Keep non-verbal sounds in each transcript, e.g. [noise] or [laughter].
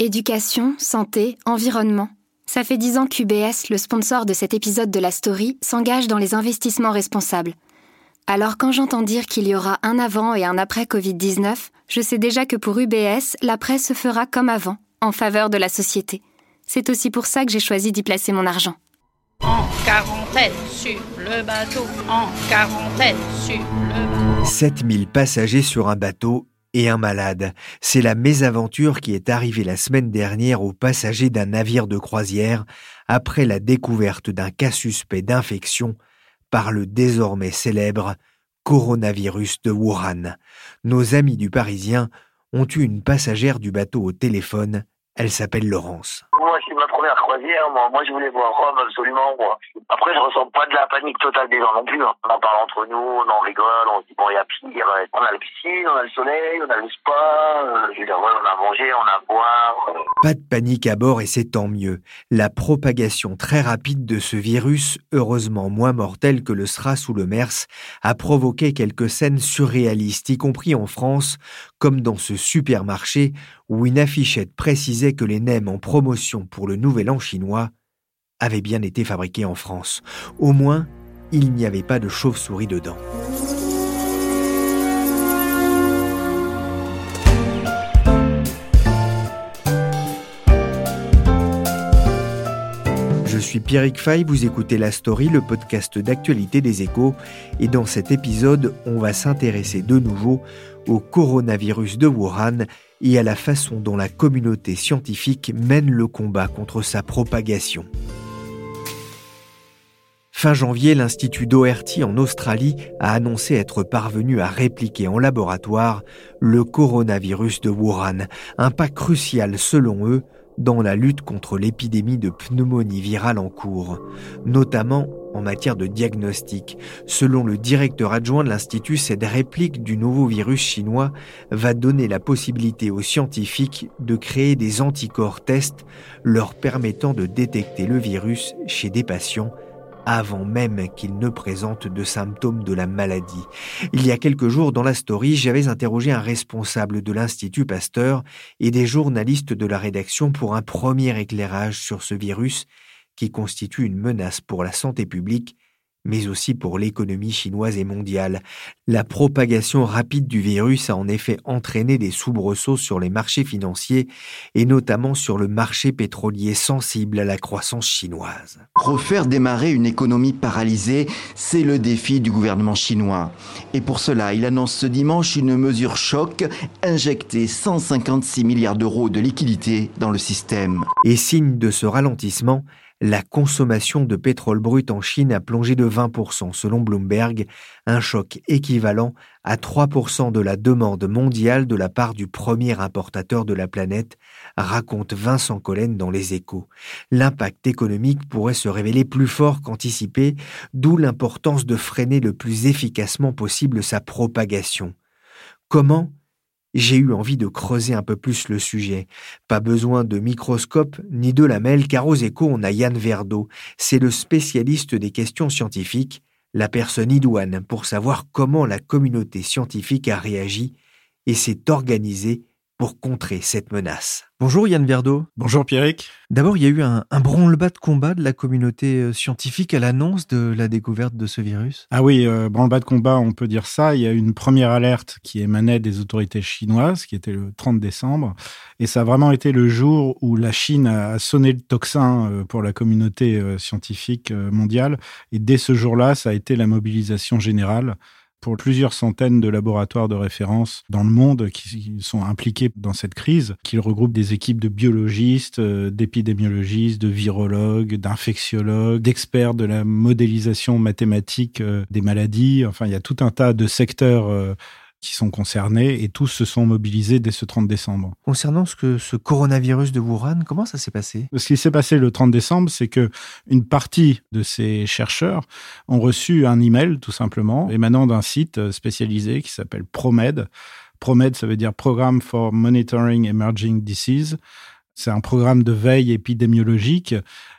Éducation, santé, environnement. Ça fait dix ans qu'UBS, le sponsor de cet épisode de la story, s'engage dans les investissements responsables. Alors quand j'entends dire qu'il y aura un avant et un après Covid-19, je sais déjà que pour UBS, l'après se fera comme avant, en faveur de la société. C'est aussi pour ça que j'ai choisi d'y placer mon argent. En quarantaine sur le bateau, en quarantaine sur le bateau. 7000 passagers sur un bateau et un malade. C'est la mésaventure qui est arrivée la semaine dernière aux passagers d'un navire de croisière après la découverte d'un cas suspect d'infection par le désormais célèbre coronavirus de Wuhan. Nos amis du Parisien ont eu une passagère du bateau au téléphone. Elle s'appelle Laurence. Moi, c'est ma première Moi, je voulais voir Rome absolument. Après, je ressens pas de la panique totale des gens non plus. hein. On en parle entre nous, on en rigole, on se dit bon, il y a pire. On a la piscine, on a le soleil, on a le spa. euh, je veux dire, on a à manger, on a à boire. Pas de panique à bord et c'est tant mieux. La propagation très rapide de ce virus, heureusement moins mortel que le SRAS ou le MERS, a provoqué quelques scènes surréalistes, y compris en France, comme dans ce supermarché où une affichette précisait que les nems en promotion pour le Nouvel An chinois avaient bien été fabriqués en France. Au moins, il n'y avait pas de chauve-souris dedans. Je suis Pierrick Fay, vous écoutez La Story, le podcast d'actualité des échos, et dans cet épisode, on va s'intéresser de nouveau au coronavirus de Wuhan et à la façon dont la communauté scientifique mène le combat contre sa propagation. Fin janvier, l'Institut Doherty en Australie a annoncé être parvenu à répliquer en laboratoire le coronavirus de Wuhan, un pas crucial selon eux dans la lutte contre l'épidémie de pneumonie virale en cours, notamment en matière de diagnostic. Selon le directeur adjoint de l'Institut, cette réplique du nouveau virus chinois va donner la possibilité aux scientifiques de créer des anticorps tests leur permettant de détecter le virus chez des patients avant même qu'ils ne présentent de symptômes de la maladie. Il y a quelques jours, dans la story, j'avais interrogé un responsable de l'Institut Pasteur et des journalistes de la rédaction pour un premier éclairage sur ce virus qui constitue une menace pour la santé publique mais aussi pour l'économie chinoise et mondiale. La propagation rapide du virus a en effet entraîné des soubresauts sur les marchés financiers et notamment sur le marché pétrolier sensible à la croissance chinoise. Refaire démarrer une économie paralysée, c'est le défi du gouvernement chinois. Et pour cela, il annonce ce dimanche une mesure choc, injecter 156 milliards d'euros de liquidités dans le système. Et signe de ce ralentissement, la consommation de pétrole brut en Chine a plongé de 20% selon Bloomberg, un choc équivalent à 3% de la demande mondiale de la part du premier importateur de la planète, raconte Vincent Collen dans Les Échos. L'impact économique pourrait se révéler plus fort qu'anticipé, d'où l'importance de freiner le plus efficacement possible sa propagation. Comment j'ai eu envie de creuser un peu plus le sujet. Pas besoin de microscope ni de lamelles, car aux échos, on a Yann Verdeau. C'est le spécialiste des questions scientifiques, la personne idoine pour savoir comment la communauté scientifique a réagi et s'est organisée pour contrer cette menace. Bonjour Yann Verdeau. Bonjour Pierrick. D'abord, il y a eu un, un branle-bas de combat de la communauté euh, scientifique à l'annonce de la découverte de ce virus. Ah oui, euh, branle-bas de combat, on peut dire ça. Il y a eu une première alerte qui émanait des autorités chinoises, qui était le 30 décembre. Et ça a vraiment été le jour où la Chine a sonné le tocsin euh, pour la communauté scientifique mondiale. Et dès ce jour-là, ça a été la mobilisation générale pour plusieurs centaines de laboratoires de référence dans le monde qui sont impliqués dans cette crise, qui regroupent des équipes de biologistes, euh, d'épidémiologistes, de virologues, d'infectiologues, d'experts de la modélisation mathématique euh, des maladies. Enfin, il y a tout un tas de secteurs euh, qui sont concernés et tous se sont mobilisés dès ce 30 décembre. Concernant ce, que, ce coronavirus de Wuhan, comment ça s'est passé? Ce qui s'est passé le 30 décembre, c'est que une partie de ces chercheurs ont reçu un email tout simplement émanant d'un site spécialisé qui s'appelle ProMed. ProMed, ça veut dire Programme for Monitoring Emerging Disease. C'est un programme de veille épidémiologique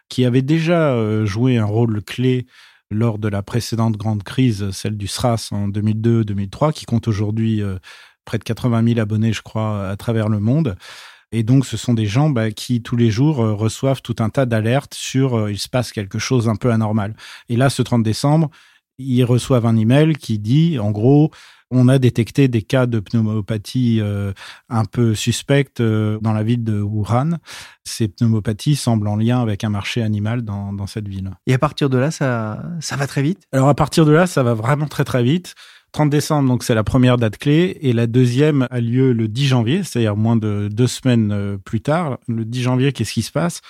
qui avait déjà euh, joué un rôle clé lors de la précédente grande crise, celle du SRAS en 2002-2003, qui compte aujourd'hui euh, près de 80 000 abonnés, je crois, à travers le monde. Et donc, ce sont des gens bah, qui, tous les jours, euh, reçoivent tout un tas d'alertes sur euh, il se passe quelque chose un peu anormal. Et là, ce 30 décembre, ils reçoivent un email qui dit, en gros, on a détecté des cas de pneumopathie euh, un peu suspectes euh, dans la ville de Wuhan. Ces pneumopathies semblent en lien avec un marché animal dans, dans cette ville. Et à partir de là, ça, ça va très vite? Alors à partir de là, ça va vraiment très très vite. 30 décembre, donc c'est la première date clé, et la deuxième a lieu le 10 janvier, c'est-à-dire moins de deux semaines euh, plus tard. Le 10 janvier, qu'est-ce qui se passe?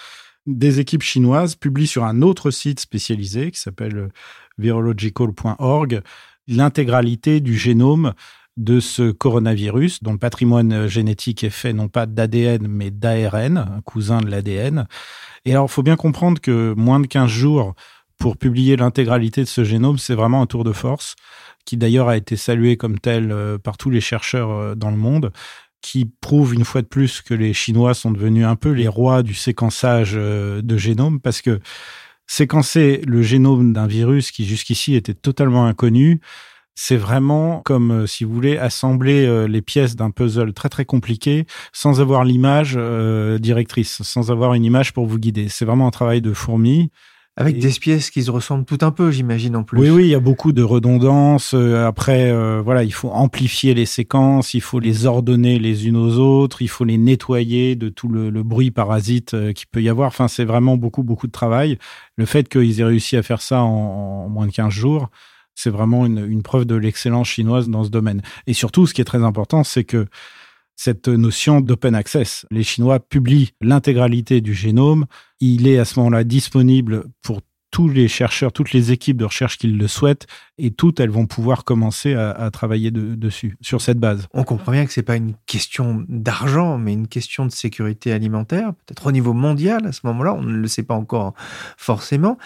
Des équipes chinoises publient sur un autre site spécialisé qui s'appelle virological.org l'intégralité du génome de ce coronavirus, dont le patrimoine génétique est fait non pas d'ADN, mais d'ARN, cousin de l'ADN. Et alors, il faut bien comprendre que moins de 15 jours pour publier l'intégralité de ce génome, c'est vraiment un tour de force, qui d'ailleurs a été salué comme tel euh, par tous les chercheurs euh, dans le monde, qui prouve une fois de plus que les Chinois sont devenus un peu les rois du séquençage euh, de génome, parce que séquencer le génome d'un virus qui jusqu'ici était totalement inconnu, c'est vraiment comme, euh, si vous voulez, assembler euh, les pièces d'un puzzle très très compliqué sans avoir l'image euh, directrice, sans avoir une image pour vous guider. C'est vraiment un travail de fourmi. Avec des pièces qui se ressemblent tout un peu, j'imagine en plus. Oui, oui, il y a beaucoup de redondance. Après, voilà, il faut amplifier les séquences, il faut les ordonner les unes aux autres, il faut les nettoyer de tout le, bruit parasite qui qu'il peut y avoir. Enfin, c'est vraiment beaucoup, beaucoup de travail. Le fait qu'ils aient réussi à faire ça en, en moins de 15 jours, c'est vraiment une, une preuve de l'excellence chinoise dans ce domaine. Et surtout, ce qui est très important, c'est que cette notion d'open access. Les Chinois publient l'intégralité du génome. Il est à ce moment-là disponible pour tous les chercheurs, toutes les équipes de recherche qui le souhaitent, et toutes, elles vont pouvoir commencer à, travailler dessus, sur cette base. On comprend bien que c'est pas une question d'argent, mais une question de sécurité alimentaire, peut-être au niveau mondial à ce moment-là, on ne le sait pas encore forcément.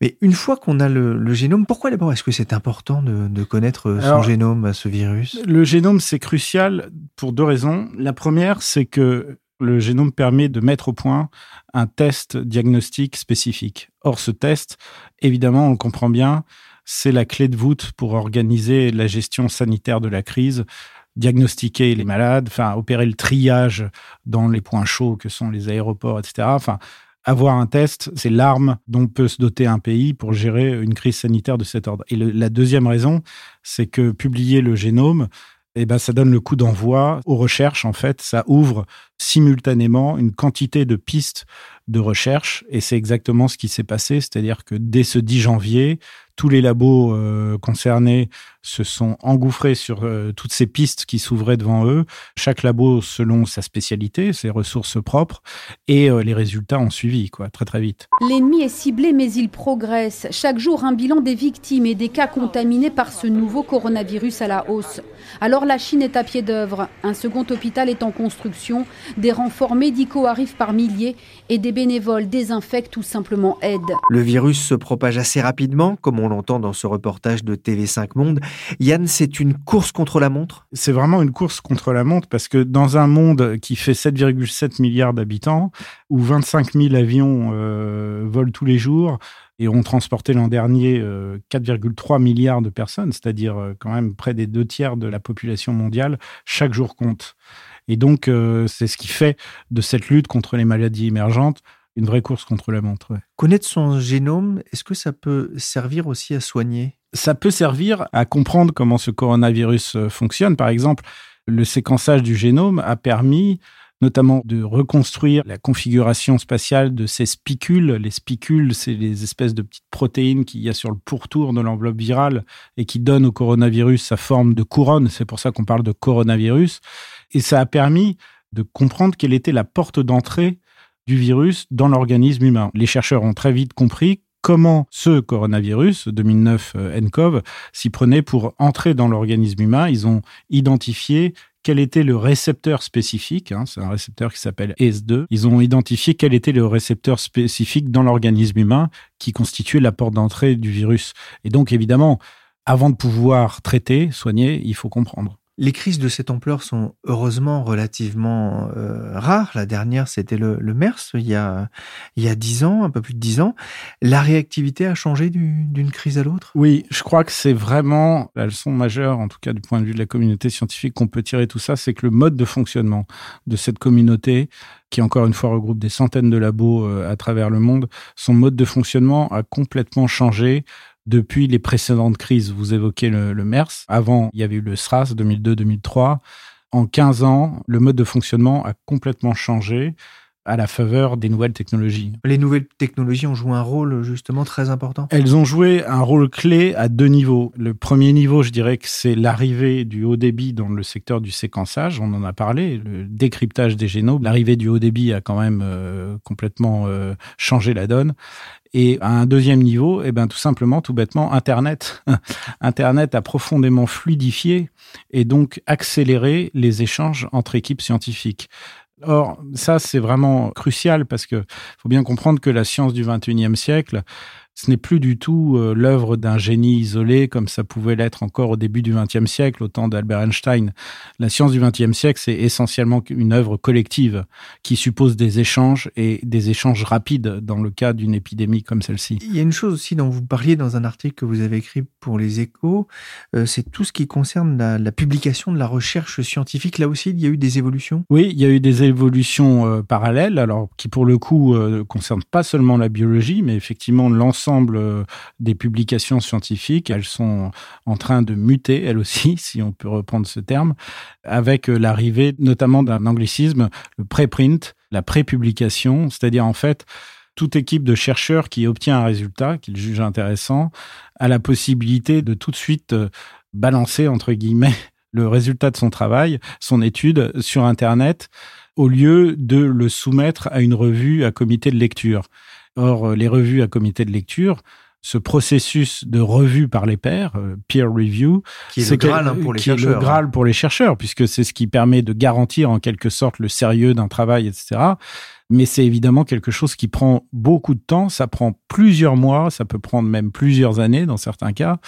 Mais une fois qu'on a le, génome, pourquoi d'abord est-ce que c'est important de, connaître son génome à ce virus? Le génome, c'est crucial pour deux raisons. La première, c'est que le génome permet de mettre au point un test diagnostique spécifique. Or, ce test, évidemment, on le comprend bien, c'est la clé de voûte pour organiser la gestion sanitaire de la crise, diagnostiquer les malades, enfin, opérer le triage dans les points chauds que sont les aéroports, etc. Enfin, avoir un test, c'est l'arme dont peut se doter un pays pour gérer une crise sanitaire de cet ordre. Et la deuxième raison, c'est que publier le génome, eh ben, ça donne le coup d'envoi aux recherches. En fait, ça ouvre simultanément une quantité de pistes de recherche. Et c'est exactement ce qui s'est passé. C'est-à-dire que dès ce 10 janvier, tous les labos euh, concernés se sont engouffrés sur euh, toutes ces pistes qui s'ouvraient devant eux, chaque labo selon sa spécialité, ses ressources propres, et euh, les résultats ont suivi, quoi, très très vite. L'ennemi est ciblé, mais il progresse. Chaque jour, un bilan des victimes et des cas contaminés par ce nouveau coronavirus à la hausse. Alors la Chine est à pied d'œuvre. Un second hôpital est en construction. Des renforts médicaux arrivent par milliers et des bénévoles désinfectent ou simplement aident. Le virus se propage assez rapidement, comme on l'entend dans ce reportage de TV5 Monde. Yann, c'est une course contre la montre? C'est vraiment une course contre la montre parce que dans un monde qui fait 7,7 milliards d'habitants, où 25 000 avions euh, volent tous les jours, et ont transporté l'an dernier 4,3 euh, milliards de personnes, c'est-à-dire euh, quand même près des deux tiers de la population mondiale, chaque jour compte. Et donc, euh, c'est ce qui fait de cette lutte contre les maladies émergentes une vraie course contre la montre. Connaître son génome, est-ce que ça peut servir aussi à soigner? Ça peut servir à comprendre comment ce coronavirus euh, fonctionne. Par exemple, le séquençage du génome a permis notamment de reconstruire la configuration spatiale de ces spicules. Les spicules, c'est les espèces de petites protéines qu'il y a sur le pourtour de l'enveloppe virale et qui donnent au coronavirus sa forme de couronne. C'est pour ça qu'on parle de coronavirus. Et ça a permis de comprendre quelle était la porte d'entrée du virus dans l'organisme humain. Les chercheurs ont très vite compris comment ce coronavirus 2009 euh, nCoV s'y prenait pour entrer dans l'organisme humain. Ils ont identifié quel était le récepteur spécifique, hein, c'est un récepteur qui s'appelle ACE2, ils ont identifié quel était le récepteur spécifique dans l'organisme humain qui constituait la porte d'entrée du virus. Et donc évidemment, avant de pouvoir traiter, soigner, il faut comprendre. Les crises de cette ampleur sont heureusement relativement euh, rares. La dernière, c'était le, le, MERS il y a il y a dix ans, un peu plus de dix ans. La réactivité a changé d'une crise à l'autre? Oui, je crois que c'est vraiment la leçon majeure, en tout cas du point de vue de la communauté scientifique, qu'on peut tirer tout ça, c'est que le mode de fonctionnement de cette communauté, qui encore une fois regroupe des centaines de labos euh, à travers le monde, son mode de fonctionnement a complètement changé depuis les précédentes crises. Vous évoquez le, MERS. Avant, il y avait eu le SRAS 2002-2003. En 15 ans, le mode de fonctionnement a complètement changé à la faveur des nouvelles technologies. Les nouvelles technologies ont joué un rôle justement très important Elles ont joué un rôle clé à deux niveaux. Le premier niveau, je dirais que c'est l'arrivée du haut débit dans le secteur du séquençage, on en a parlé, le décryptage des génomes. L'arrivée du haut débit a quand même euh, complètement euh, changé la donne. Et à un deuxième niveau, eh ben, tout simplement, tout bêtement, Internet. [laughs] Internet a profondément fluidifié et donc accéléré les échanges entre équipes scientifiques. Or, ça, c'est vraiment crucial parce que faut bien comprendre que la science du 21e siècle, ce n'est plus du tout euh, l'œuvre d'un génie isolé comme ça pouvait l'être encore au début du XXe siècle, au temps d'Albert Einstein. La science du XXe siècle, c'est essentiellement une œuvre collective qui suppose des échanges et des échanges rapides dans le cas d'une épidémie comme celle-ci. Il y a une chose aussi dont vous parliez dans un article que vous avez écrit pour les échos, euh, c'est tout ce qui concerne la, la, publication de la recherche scientifique. Là aussi, il y a eu des évolutions? Oui, il y a eu des évolutions euh, parallèles, alors qui pour le coup ne concernent pas seulement la biologie, mais effectivement l'ensemble euh, des publications scientifiques. Elles sont en train de muter, elles aussi, [laughs] si on peut reprendre ce terme, avec euh, l'arrivée notamment d'un anglicisme, le préprint, la prépublication, c'est-à-dire en fait toute équipe de chercheurs qui obtient un résultat qu'il juge intéressant a la possibilité de tout de suite euh, balancer entre guillemets [laughs] le résultat de son travail, son étude sur Internet, au lieu de le soumettre à une revue à comité de lecture. Or, euh, les revues à comité de lecture, ce processus de revue par les pairs, euh, peer review, qui est, le Graal, hein, pour les chercheurs. le Graal pour les chercheurs, puisque c'est ce qui permet de garantir en quelque sorte le sérieux d'un travail, etc mais c'est évidemment quelque chose qui prend beaucoup de temps. Ça prend plusieurs mois, ça peut prendre même plusieurs années dans certains cas.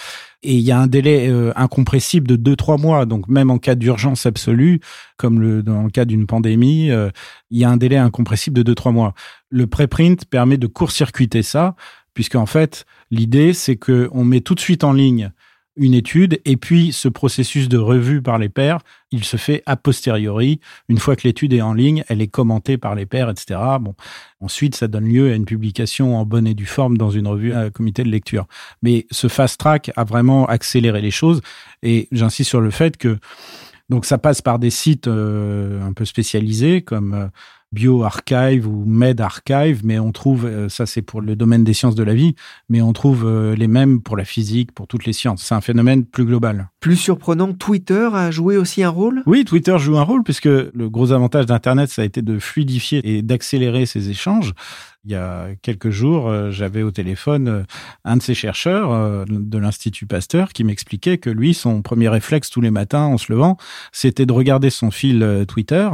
Et il y a un délai euh, incompressible de deux trois mois. Donc même en cas d'urgence absolue, comme le, dans le cas d'une pandémie, euh, il y a un délai incompressible de deux trois mois. Le préprint permet de court-circuiter ça, puisque en fait l'idée c'est que on met tout de suite en ligne une étude et puis ce processus de revue par les pairs, il se fait a posteriori. Une fois que l'étude est en ligne, elle est commentée par les pairs, etc. Bon, ensuite, ça donne lieu à une publication en bonne et due forme dans une revue à comité de lecture. Mais ce fast track a vraiment accéléré les choses et j'insiste sur le fait que donc ça passe par des sites euh, un peu spécialisés comme euh, BioArchive ou MedArchive, mais on trouve, euh, ça c'est pour le domaine des sciences de la vie, mais on trouve euh, les mêmes pour la physique, pour toutes les sciences. C'est un phénomène plus global. Plus surprenant, Twitter a joué aussi un rôle? Oui, Twitter joue un rôle puisque le gros avantage d'Internet, ça a été de fluidifier et d'accélérer ces échanges. Il y a quelques jours, euh, j'avais au téléphone euh, un de ces chercheurs euh, de l'Institut Pasteur qui m'expliquait que lui, son premier réflexe tous les matins en se levant, c'était de regarder son fil Twitter.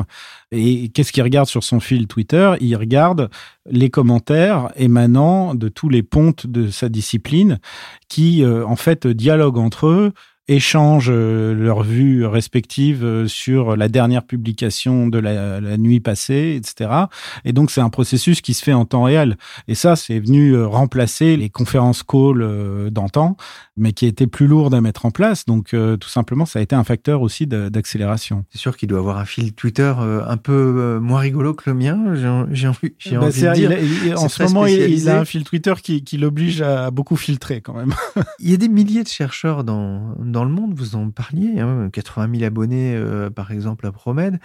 Et qu'est-ce qu'il regarde sur son fil Twitter? Il regarde les commentaires émanant de tous les pontes de sa discipline qui, en fait, dialoguent entre eux échangent euh, leurs vues respectives euh, sur la dernière publication de la, nuit passée, etc. Et donc c'est un processus qui se fait en temps réel. Et ça, c'est venu euh, remplacer les conférences call d'antan. Mais qui était plus lourde à mettre en place. Donc, euh, tout simplement, ça a été un facteur aussi d'accélération. C'est sûr qu'il doit avoir un fil Twitter euh, un peu euh, moins rigolo que le mien. J'ai envie, bah, envie de dire. en ce moment, il, a un fil Twitter qui, qui l'oblige à beaucoup filtrer quand même. [laughs] il y a des milliers de chercheurs dans, dans le monde, vous en parliez, hein, 80 000 abonnés par exemple à Promed.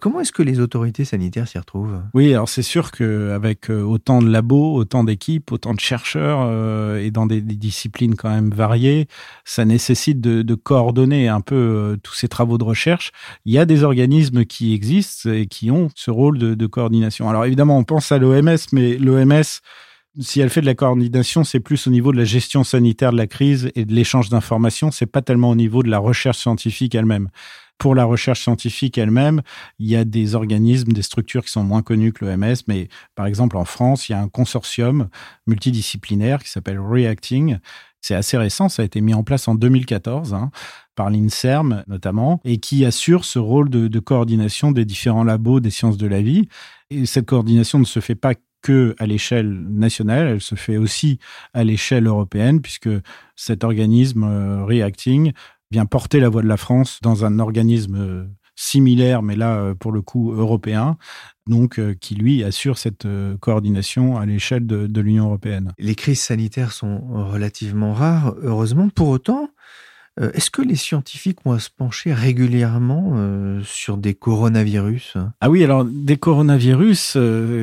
comment est-ce que les autorités sanitaires s'y retrouvent? Oui, alors c'est sûr qu'avec autant de labos, autant d'équipes, autant de chercheurs et dans des, des disciplines quand même variés, ça nécessite de, coordonner un peu euh, tous ces travaux de recherche. Il y a des organismes qui existent et qui ont ce rôle de, coordination. Alors évidemment, on pense à l'OMS, mais l'OMS, si elle fait de la coordination, c'est plus au niveau de la gestion sanitaire de la crise et de l'échange d'informations. C'est pas tellement au niveau de la recherche scientifique elle-même. Pour la recherche scientifique elle-même, il y a des organismes, des structures qui sont moins connues que l'OMS, mais par exemple en France, il y a un consortium multidisciplinaire qui s'appelle Reacting, c'est assez récent, ça a été mis en place en 2014 hein, par l'INSERM notamment, et qui assure ce rôle de, coordination des différents labos des sciences de la vie. Et cette coordination ne se fait pas que à l'échelle nationale, elle se fait aussi à l'échelle européenne, puisque cet organisme euh, Reacting vient porter la voix de la France dans un organisme euh, similaire, mais là, euh, pour le coup, européen, donc euh, qui, lui, assure cette euh, coordination à l'échelle de, l'Union européenne. Les crises sanitaires sont relativement rares, heureusement. Pour autant, est-ce que les scientifiques vont se pencher régulièrement sur des coronavirus? Ah oui, alors des coronavirus,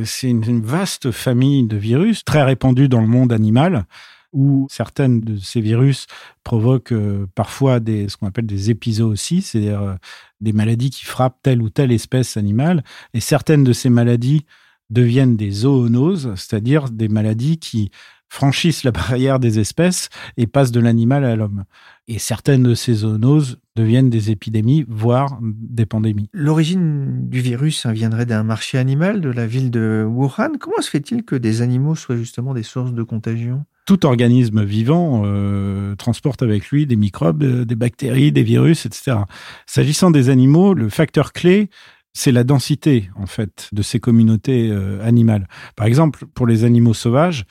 c'est une, vaste famille de virus très répandue dans le monde animal où certaines de ces virus provoquent euh, parfois des, ce qu'on appelle des aussi, c'est-à-dire euh, des maladies qui frappent telle ou telle espèce animale. Et certaines de ces maladies deviennent des zoonoses, c'est-à-dire des maladies qui franchissent la barrière des espèces et passent de l'animal à l'homme. Et certaines de ces zoonoses deviennent des épidémies, voire des pandémies. L'origine du virus viendrait d'un marché animal de la ville de Wuhan. Comment se fait-il que des animaux soient justement des sources de contagion? Tout organisme vivant euh, transporte avec lui des microbes, euh, des bactéries, des virus, etc. S'agissant des animaux, le facteur clé, c'est la densité en fait de ces communautés euh, animales. Par exemple, pour les animaux sauvages,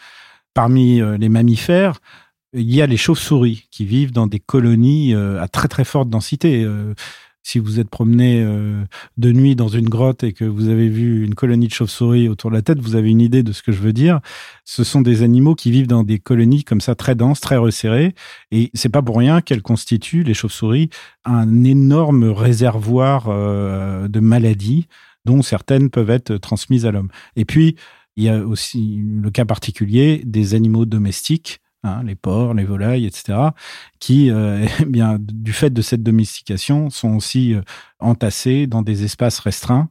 parmi les mammifères, il y a les chauves-souris qui vivent dans des colonies à très très forte densité si vous êtes promené euh, de nuit dans une grotte et que vous avez vu une colonie de chauves-souris autour de la tête, vous avez une idée de ce que je veux dire. Ce sont des animaux qui vivent dans des colonies comme ça très denses, très resserrées, et c'est pas pour rien qu'elles constituent les chauves-souris un énorme réservoir euh, de maladies dont certaines peuvent être transmises à l'homme. Et puis il y a aussi le cas particulier des animaux domestiques Hein, les porcs, les volailles, etc., qui, euh, [laughs] eh du fait de cette domestication, sont aussi euh, entassés dans des espaces restreints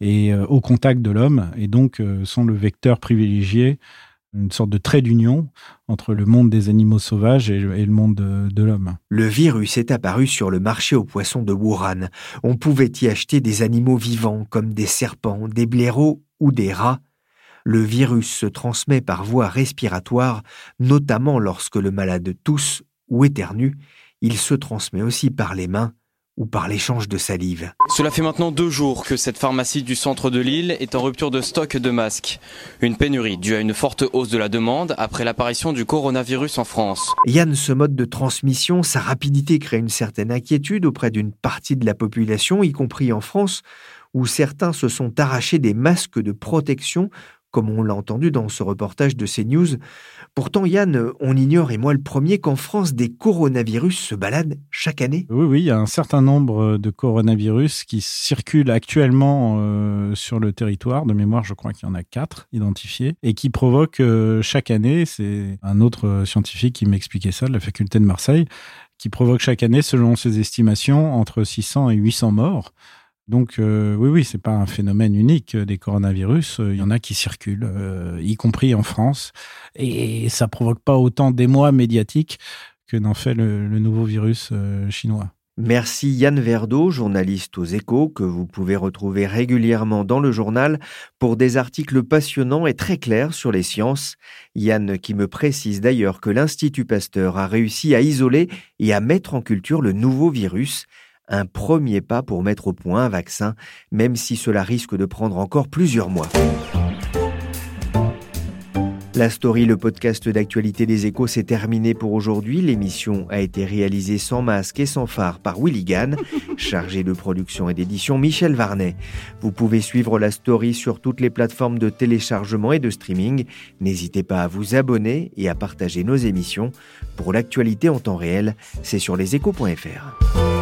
et euh, au contact de l'homme, et donc sont le vecteur privilégié, une sorte de trait d'union entre le monde des animaux sauvages et, le monde de, de l'homme. Le virus est apparu sur le marché aux poissons de Wuhan. On pouvait y acheter des animaux vivants comme des serpents, des blaireaux ou des rats le virus se transmet par voie respiratoire, notamment lorsque le malade tousse ou éternue. Il se transmet aussi par les mains ou par l'échange de salive. Cela fait maintenant deux jours que cette pharmacie du centre de l'île est en rupture de stock de masques. Une pénurie due à une forte hausse de la demande après l'apparition du coronavirus en France. Yann, ce mode de transmission, sa rapidité crée une certaine inquiétude auprès d'une partie de la population, y compris en France, où certains se sont arrachés des masques de protection comme on l'a entendu dans ce reportage de CNews. Pourtant, Yann, on ignore, et moi le premier, qu'en France, des coronavirus se baladent chaque année. Oui, oui, il y a un certain nombre de coronavirus qui circulent actuellement euh, sur le territoire. De mémoire, je crois qu'il y en a quatre identifiés, et qui provoquent euh, chaque année, c'est un autre scientifique qui m'expliquait ça, de la faculté de Marseille, qui provoque chaque année, selon ses estimations, entre 600 et 800 morts. Donc euh, oui, oui, c'est pas un phénomène unique euh, des coronavirus. Euh, il y en a qui circulent, y compris en France, et ça provoque pas autant d'émoi médiatique que n'en fait le, nouveau virus chinois. Merci Yann Verdeau, journaliste aux échos, que vous pouvez retrouver régulièrement dans le journal pour des articles passionnants et très clairs sur les sciences. Yann qui me précise d'ailleurs que l'Institut Pasteur a réussi à isoler et à mettre en culture le nouveau virus un premier pas pour mettre au point un vaccin, même si cela risque de prendre encore plusieurs mois. La story, le podcast d'actualité des échos, s'est terminé pour aujourd'hui. L'émission a été réalisée sans masque et sans phare par Willy Gann, [laughs] chargé de production et d'édition Michel Varnet. Vous pouvez suivre la story sur toutes les plateformes de téléchargement et de streaming. N'hésitez pas à vous abonner et à partager nos émissions. Pour l'actualité en temps réel, c'est sur leséchos.fr.